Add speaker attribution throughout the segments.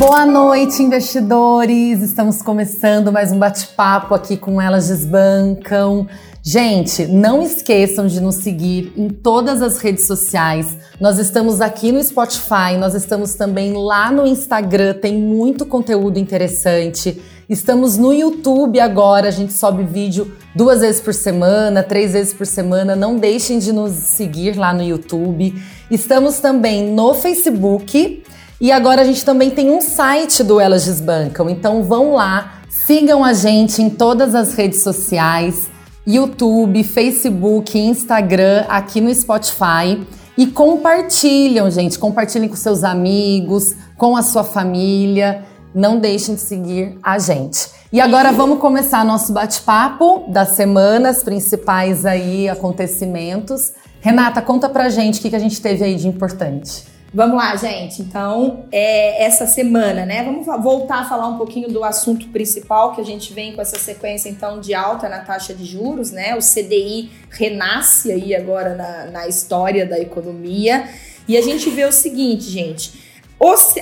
Speaker 1: Boa noite, investidores! Estamos começando mais um bate-papo aqui com Elas Desbancam. Gente, não esqueçam de nos seguir em todas as redes sociais. Nós estamos aqui no Spotify, nós estamos também lá no Instagram, tem muito conteúdo interessante. Estamos no YouTube agora, a gente sobe vídeo duas vezes por semana, três vezes por semana. Não deixem de nos seguir lá no YouTube. Estamos também no Facebook e agora a gente também tem um site do Elas Desbancam. Então vão lá, sigam a gente em todas as redes sociais. YouTube, Facebook, Instagram, aqui no Spotify. E compartilham, gente. Compartilhem com seus amigos, com a sua família. Não deixem de seguir a gente. E agora vamos começar nosso bate-papo da semana, os principais aí acontecimentos. Renata, conta pra gente o que, que a gente teve aí de importante.
Speaker 2: Vamos lá, gente. Então, é essa semana, né? Vamos voltar a falar um pouquinho do assunto principal que a gente vem com essa sequência, então, de alta na taxa de juros, né? O CDI renasce aí agora na, na história da economia. E a gente vê o seguinte, gente.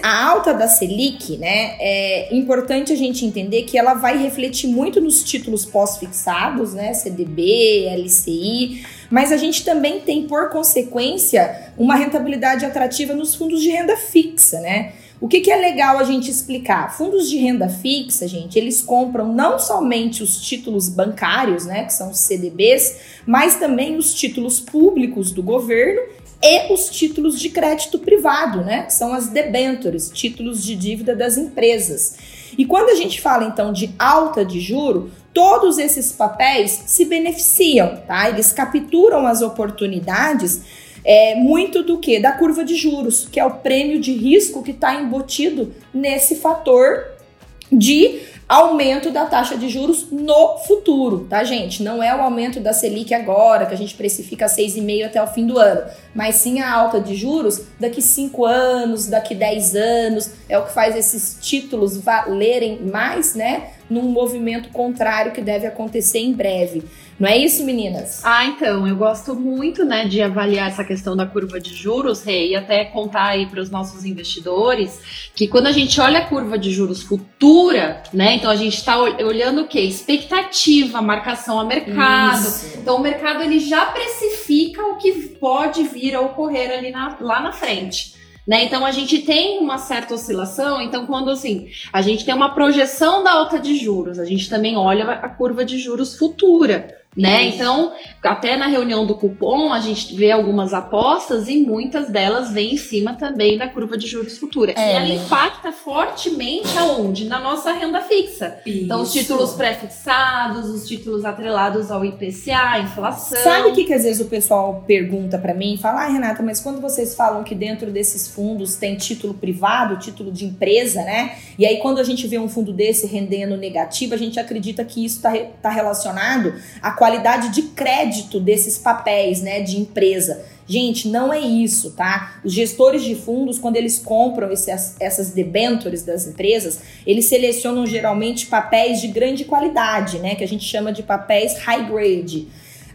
Speaker 2: A alta da Selic, né, é importante a gente entender que ela vai refletir muito nos títulos pós-fixados, né, CDB, LCI, mas a gente também tem, por consequência, uma rentabilidade atrativa nos fundos de renda fixa, né? O que, que, é legal a gente explicar? Fundos de renda fixa, gente, eles compram não somente os títulos bancários, né, que são os CDBs, mas também os títulos públicos do governo e os títulos de crédito privado, né? São as debentures, títulos de dívida das empresas. E quando a gente fala então de alta de juro, todos esses papéis se beneficiam, tá? Eles capturam as oportunidades é, muito do que? Da curva de juros, que é o prêmio de risco que está embutido nesse fator de aumento da taxa de juros no futuro, tá, gente? Não é o aumento da Selic agora, que a gente precifica 6,5 até o fim do ano, mas sim a alta de juros daqui 5 anos, daqui 10 anos, é o que faz esses títulos valerem mais, né? Num movimento contrário que deve acontecer em breve. Não é isso, meninas?
Speaker 3: Ah, então, eu gosto muito, né, de avaliar essa questão da curva de juros, Rei, e até contar aí para os nossos investidores que quando a gente olha a curva de juros futura, né, então a gente está olhando o quê? Expectativa, marcação a mercado. Isso. Então o mercado ele já precifica o que pode vir a ocorrer ali na, lá na frente. Né? Então a gente tem uma certa oscilação. Então, quando assim a gente tem uma projeção da alta de juros, a gente também olha a curva de juros futura né? Então, até na reunião do cupom, a gente vê algumas apostas e muitas delas vêm em cima também da curva de juros futura. É, e ela impacta fortemente aonde? Na nossa renda fixa. Isso. Então, os títulos pré-fixados, os títulos atrelados ao IPCA, inflação.
Speaker 2: Sabe o que, que às vezes o pessoal pergunta para mim? Fala, ah, Renata, mas quando vocês falam que dentro desses fundos tem título privado, título de empresa, né? E aí, quando a gente vê um fundo desse rendendo negativo, a gente acredita que isso está tá relacionado à qualidade qualidade de crédito desses papéis, né, de empresa. Gente, não é isso, tá? Os gestores de fundos, quando eles compram esses, essas debentures das empresas, eles selecionam geralmente papéis de grande qualidade, né? Que a gente chama de papéis high grade.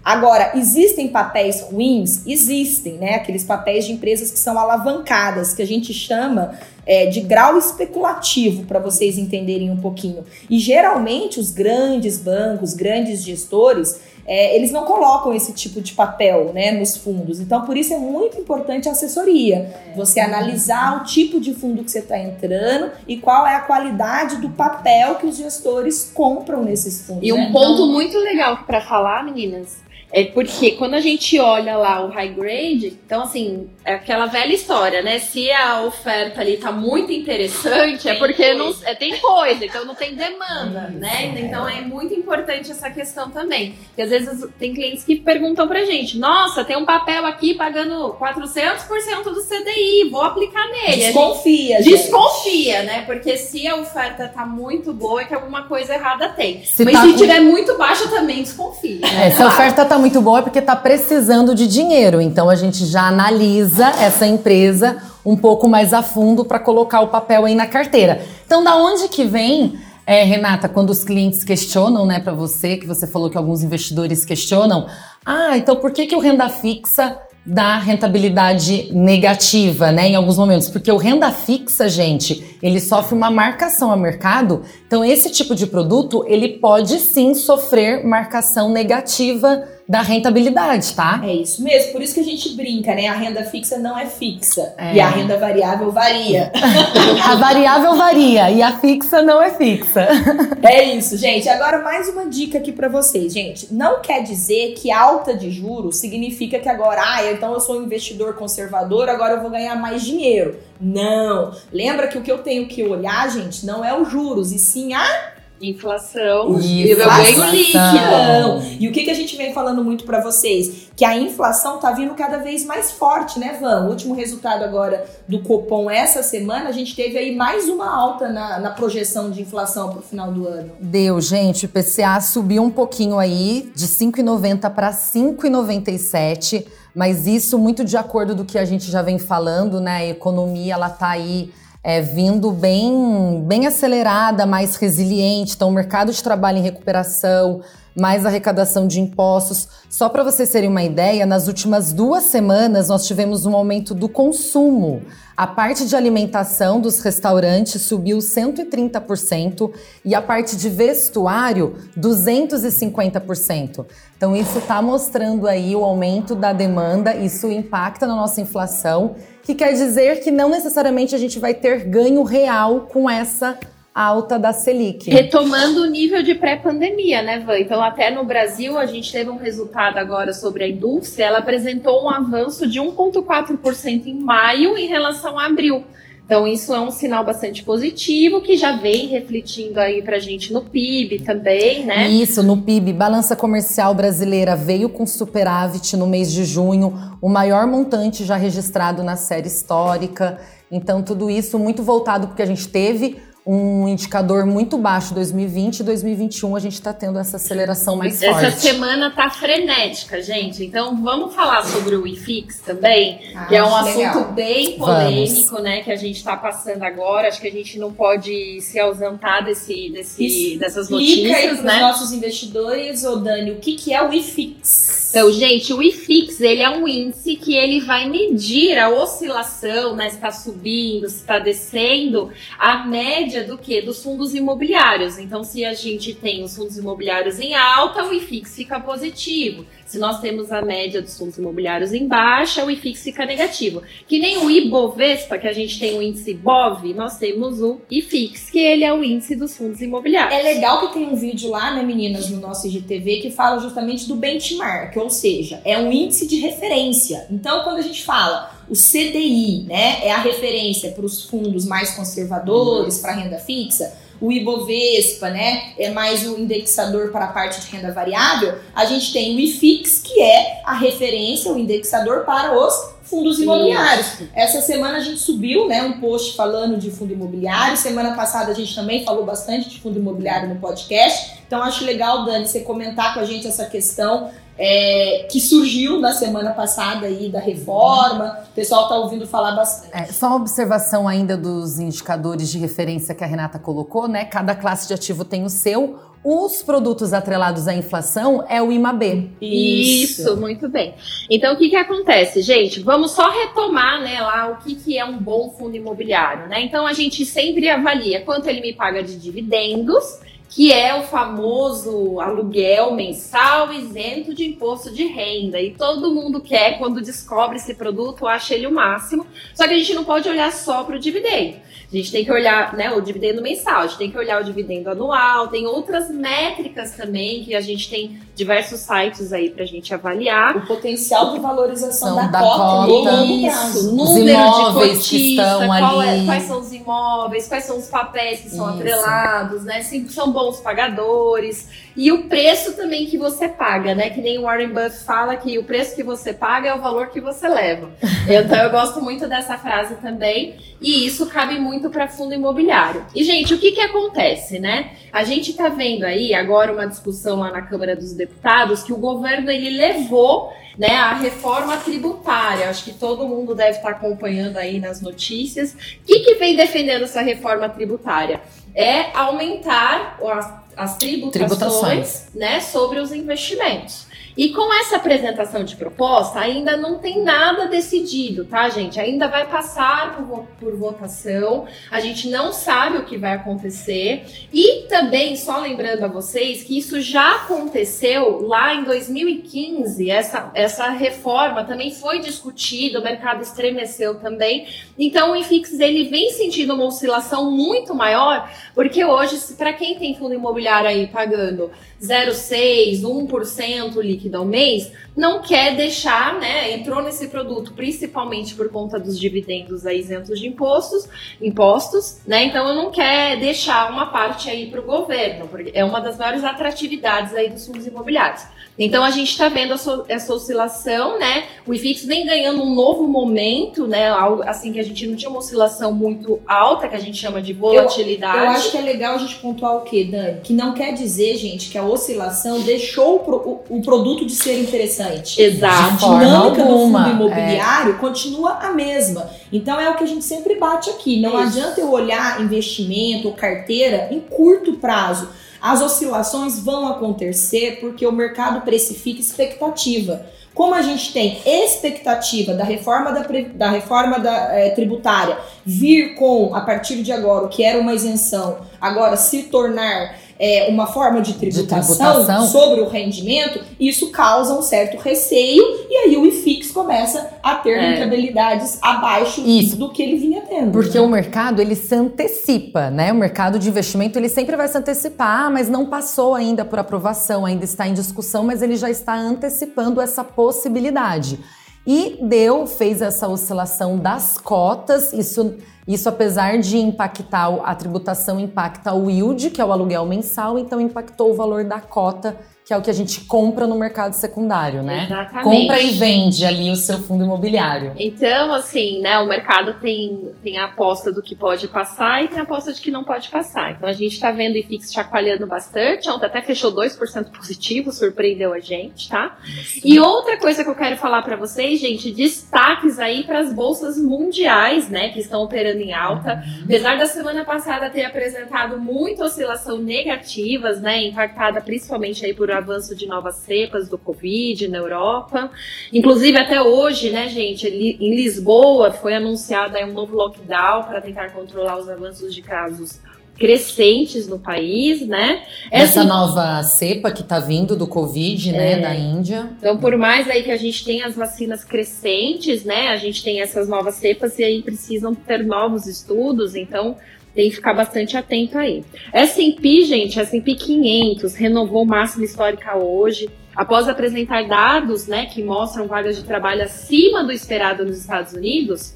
Speaker 2: Agora, existem papéis ruins? Existem, né? Aqueles papéis de empresas que são alavancadas, que a gente chama é, de grau especulativo, para vocês entenderem um pouquinho. E geralmente os grandes bancos, grandes gestores, é, eles não colocam esse tipo de papel né, nos fundos. Então, por isso é muito importante a assessoria. É. Você analisar o tipo de fundo que você está entrando e qual é a qualidade do papel que os gestores compram nesses fundos.
Speaker 3: E um né? ponto então, muito legal para falar, meninas, é porque quando a gente olha lá o high grade, então assim, é aquela velha história, né? Se a oferta ali tá muito interessante, é porque não é, tem coisa, então não tem demanda, né? Então é muito importante essa questão também. Porque às vezes tem clientes que perguntam pra gente: "Nossa, tem um papel aqui pagando 400% do CDI, vou aplicar nele".
Speaker 2: Desconfia,
Speaker 3: gente. Desconfia, né? Porque se a oferta tá muito boa, é que alguma coisa errada tem. Se Mas tá se com... tiver muito baixa também desconfia.
Speaker 1: Né? É, se a oferta tá muito bom é porque está precisando de dinheiro. Então a gente já analisa essa empresa um pouco mais a fundo para colocar o papel aí na carteira. Então, da onde que vem, é, Renata, quando os clientes questionam, né, para você, que você falou que alguns investidores questionam, ah, então por que, que o renda fixa da rentabilidade negativa, né, em alguns momentos, porque o renda fixa, gente, ele sofre uma marcação a mercado, então esse tipo de produto, ele pode sim sofrer marcação negativa da rentabilidade, tá?
Speaker 2: É isso mesmo, por isso que a gente brinca, né? A renda fixa não é fixa é. e a renda variável varia.
Speaker 1: a variável varia e a fixa não é fixa.
Speaker 2: É isso, gente. Agora mais uma dica aqui para vocês, gente. Não quer dizer que alta de juros significa que agora, ah, então eu sou um investidor conservador, agora eu vou ganhar mais dinheiro. Não. Lembra que o que eu tenho que olhar, gente, não é os juros, e sim a
Speaker 3: Inflação
Speaker 2: e eu ganho líquido. E o que, que a gente vem falando muito para vocês? Que a inflação tá vindo cada vez mais forte, né, Van? O último resultado agora do Copom essa semana, a gente teve aí mais uma alta na, na projeção de inflação pro final do ano.
Speaker 1: Deu, gente. O PCA subiu um pouquinho aí, de 5,90 para 5,97. Mas isso muito de acordo do que a gente já vem falando, né? A economia, ela tá aí é, vindo bem, bem acelerada, mais resiliente. Então, o mercado de trabalho em recuperação, mais arrecadação de impostos. Só para vocês terem uma ideia, nas últimas duas semanas nós tivemos um aumento do consumo. A parte de alimentação dos restaurantes subiu 130% e a parte de vestuário 250%. Então isso está mostrando aí o aumento da demanda, isso impacta na nossa inflação, que quer dizer que não necessariamente a gente vai ter ganho real com essa alta da Selic.
Speaker 3: Retomando o nível de pré-pandemia, né, Van? Então, até no Brasil, a gente teve um resultado agora sobre a indústria, ela apresentou um avanço de 1,4% em maio em relação a abril. Então, isso é um sinal bastante positivo que já vem refletindo aí pra gente no PIB também, né?
Speaker 1: Isso, no PIB. Balança comercial brasileira veio com superávit no mês de junho, o maior montante já registrado na série histórica. Então, tudo isso muito voltado porque a gente teve um indicador muito baixo 2020 e 2021 a gente está tendo essa aceleração mais
Speaker 3: essa
Speaker 1: forte.
Speaker 3: Essa semana tá frenética, gente. Então vamos falar sobre o IFIX também, ah, que é um assunto legal. bem polêmico, vamos. né, que a gente está passando agora. Acho que a gente não pode se ausentar desse, desse dessas notícias, aí
Speaker 2: para os nossos investidores, ô Dani, o que que é o IFIX?
Speaker 3: Então, gente, o IFIX, ele é um índice que ele vai medir a oscilação, né, se está subindo, se está descendo, a média média do que? Dos fundos imobiliários. Então, se a gente tem os fundos imobiliários em alta, o IFIX fica positivo. Se nós temos a média dos fundos imobiliários em baixa, o IFIX fica negativo. Que nem o Ibovespa, que a gente tem o índice BOV, nós temos o IFIX, que ele é o índice dos fundos imobiliários.
Speaker 2: É legal que tem um vídeo lá, né, meninas, no nosso IGTV, que fala justamente do benchmark, ou seja, é um índice de referência. Então, quando a gente fala o CDI, né, é a referência para os fundos mais conservadores, para renda fixa, o Ibovespa, né, é mais o indexador para a parte de renda variável, a gente tem o IFIX, que é a referência, o indexador para os fundos imobiliários. Essa semana a gente subiu, né, um post falando de fundo imobiliário. Semana passada a gente também falou bastante de fundo imobiliário no podcast. Então acho legal, Dani, você comentar com a gente essa questão é, que surgiu na semana passada aí da reforma. O pessoal está ouvindo falar bastante.
Speaker 1: É, só uma observação ainda dos indicadores de referência que a Renata colocou, né? Cada classe de ativo tem o seu. Os produtos atrelados à inflação é o IMAB.
Speaker 3: Isso, Isso muito bem. Então, o que, que acontece, gente? Vamos só retomar né, lá o que, que é um bom fundo imobiliário. Né? Então, a gente sempre avalia quanto ele me paga de dividendos que é o famoso aluguel mensal isento de imposto de renda. E todo mundo quer, quando descobre esse produto, acha ele o máximo. Só que a gente não pode olhar só para o dividendo. A gente tem que olhar né, o dividendo mensal, a gente tem que olhar o dividendo anual, tem outras métricas também que a gente tem diversos sites aí para a gente avaliar.
Speaker 2: O potencial de valorização da, da, cota, cota
Speaker 3: isso, número de cotista, que estão ali. É, quais são os imóveis, quais são os papéis que são isso. atrelados, né? Se são bons pagadores e o preço também que você paga, né? Que nem o Warren Buffett fala que o preço que você paga é o valor que você leva. Então eu gosto muito dessa frase também e isso cabe muito para fundo imobiliário. E gente, o que que acontece, né? A gente tá vendo aí agora uma discussão lá na Câmara dos Deputados que o governo ele levou né, a reforma tributária. Acho que todo mundo deve estar acompanhando aí nas notícias. O que, que vem defendendo essa reforma tributária? É aumentar as, as tributações, tributações, né, sobre os investimentos. E com essa apresentação de proposta, ainda não tem nada decidido, tá, gente? Ainda vai passar por, por, votação, a gente não sabe o que vai acontecer. E também, só lembrando a vocês, que isso já aconteceu lá em 2015, essa, essa reforma também foi discutida, o mercado estremeceu também. Então, o IFIX ele vem sentindo uma oscilação muito maior, porque hoje, para quem tem fundo imobiliário aí pagando 0,6%, 1% líquido ao mês, não quer deixar, né? Entrou nesse produto principalmente por conta dos dividendos aí isentos de impostos, impostos, né? Então não quer deixar uma parte aí para o governo, porque é uma das maiores atratividades aí dos fundos imobiliários. Então a gente está vendo essa oscilação, né? O IFIX vem ganhando um novo momento, né? Algo assim que a gente não tinha uma oscilação muito alta, que a gente chama de volatilidade.
Speaker 2: Eu, eu acho que é legal a gente pontuar o quê, Dani? Que não quer dizer, gente, que a oscilação deixou o, o, o produto de ser interessante.
Speaker 3: Exato.
Speaker 2: A dinâmica do fundo imobiliário é. continua a mesma. Então é o que a gente sempre bate aqui. Não Isso. adianta eu olhar investimento ou carteira em curto prazo as oscilações vão acontecer porque o mercado precifica expectativa. Como a gente tem expectativa da reforma da, da reforma da, é, tributária vir com, a partir de agora, o que era uma isenção, agora se tornar é, uma forma de tributação, de tributação, sobre o rendimento, isso causa um certo receio e aí o IFIX começa a ter é. rentabilidades abaixo isso. do que ele vinha tendo.
Speaker 1: Porque né? o mercado ele se antecipa, né? O mercado de investimento ele sempre vai se antecipar, ah, mas não passou ainda por aprovação, ainda está em discussão, mas ele já está antecipando essa possibilidade. E deu, fez essa oscilação das cotas, isso isso, apesar de impactar a tributação, impacta o yield, que é o aluguel mensal, então impactou o valor da cota que é o que a gente compra no mercado secundário, né?
Speaker 3: Exatamente.
Speaker 1: Compra e vende ali o seu fundo imobiliário.
Speaker 3: Então, assim, né, o mercado tem, tem a aposta do que pode passar e tem a aposta de que não pode passar. Então, a gente está vendo o IFIX chacoalhando bastante. Ontem até fechou 2% positivo, surpreendeu a gente, tá? Sim. E outra coisa que eu quero falar para vocês, gente, destaques aí para as bolsas mundiais, né, que estão operando em alta. Apesar da semana passada ter apresentado muita oscilação negativas, né, impactada principalmente aí por avanço de novas cepas do Covid na Europa. Inclusive, até hoje, né, gente, em Lisboa foi anunciado um novo lockdown para tentar controlar os avanços de casos crescentes no país, né?
Speaker 1: Essa, Essa nova cepa que está vindo do Covid, né, é. da Índia.
Speaker 3: Então, por mais aí que a gente tenha as vacinas crescentes, né, a gente tem essas novas cepas e aí precisam ter novos estudos, então tem que ficar bastante atento aí. S&P, gente, S&P 500 renovou máxima histórica hoje, após apresentar dados, né, que mostram vagas de trabalho acima do esperado nos Estados Unidos.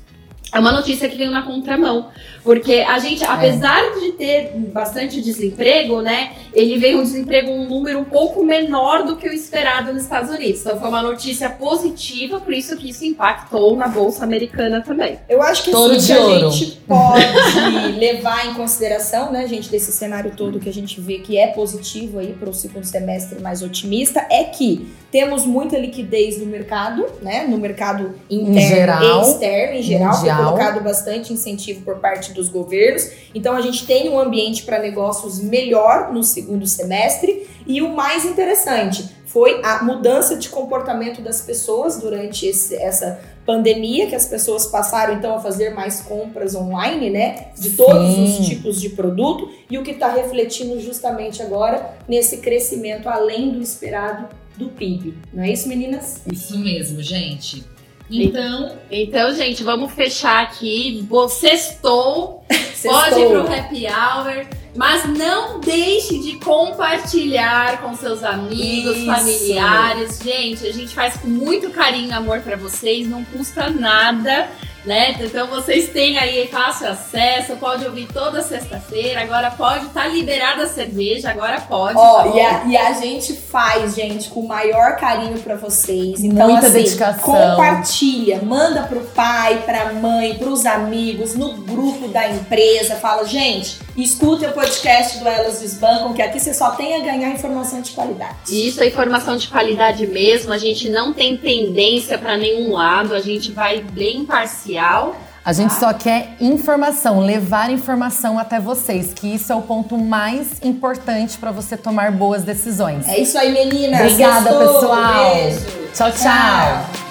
Speaker 3: É uma notícia que veio na contramão, porque a gente, é. apesar é. de ter bastante desemprego, né, ele veio um desemprego um número um pouco menor do que o esperado nos Estados Unidos. Então foi uma notícia positiva, por isso que isso impactou na bolsa americana também.
Speaker 2: Eu acho que
Speaker 1: Todo
Speaker 2: sim, que a gente pode levar em consideração, né, gente, desse cenário todo que a gente vê que é positivo aí para o segundo semestre mais otimista, é que temos muita liquidez no mercado, né, no mercado interno geral, e externo em geral, mundial. foi colocado bastante incentivo por parte dos governos. Então a gente tem um ambiente para negócios melhor no segundo semestre e o mais interessante foi a mudança de comportamento das pessoas durante esse, essa pandemia, que as pessoas passaram então a fazer mais compras online, né, de todos Sim. os tipos de produto e o que está refletindo justamente agora nesse crescimento além do esperado do PIB. Não é isso, meninas?
Speaker 1: Isso mesmo, gente. Então,
Speaker 3: então, gente, vamos fechar aqui. Você estou, pode ir pro happy hour, mas não deixe de compartilhar com seus amigos, Isso. familiares. Gente, a gente faz com muito carinho e amor para vocês, não custa nada né? Então vocês têm aí fácil acesso, pode ouvir toda sexta-feira, agora pode, tá liberada a cerveja, agora pode.
Speaker 2: Ó, tá e, a, e, a, gente faz, gente, com o maior carinho para vocês. Então,
Speaker 1: Muita
Speaker 2: assim,
Speaker 1: dedicação.
Speaker 2: compartilha, manda pro pai, pra mãe, pros amigos, no grupo da empresa, fala, gente, escutem o podcast do Elas Desbancam, que aqui você só tem a ganhar informação de qualidade.
Speaker 3: Isso, é informação de qualidade mesmo. A gente não tem tendência para nenhum lado, a gente vai bem parcial.
Speaker 1: A gente tá? só quer informação, levar informação até vocês, que isso é o ponto mais importante para você tomar boas decisões.
Speaker 2: É isso aí, meninas.
Speaker 1: Obrigada,
Speaker 2: Sextou.
Speaker 1: pessoal.
Speaker 2: Beijo.
Speaker 1: tchau. tchau.
Speaker 2: tchau.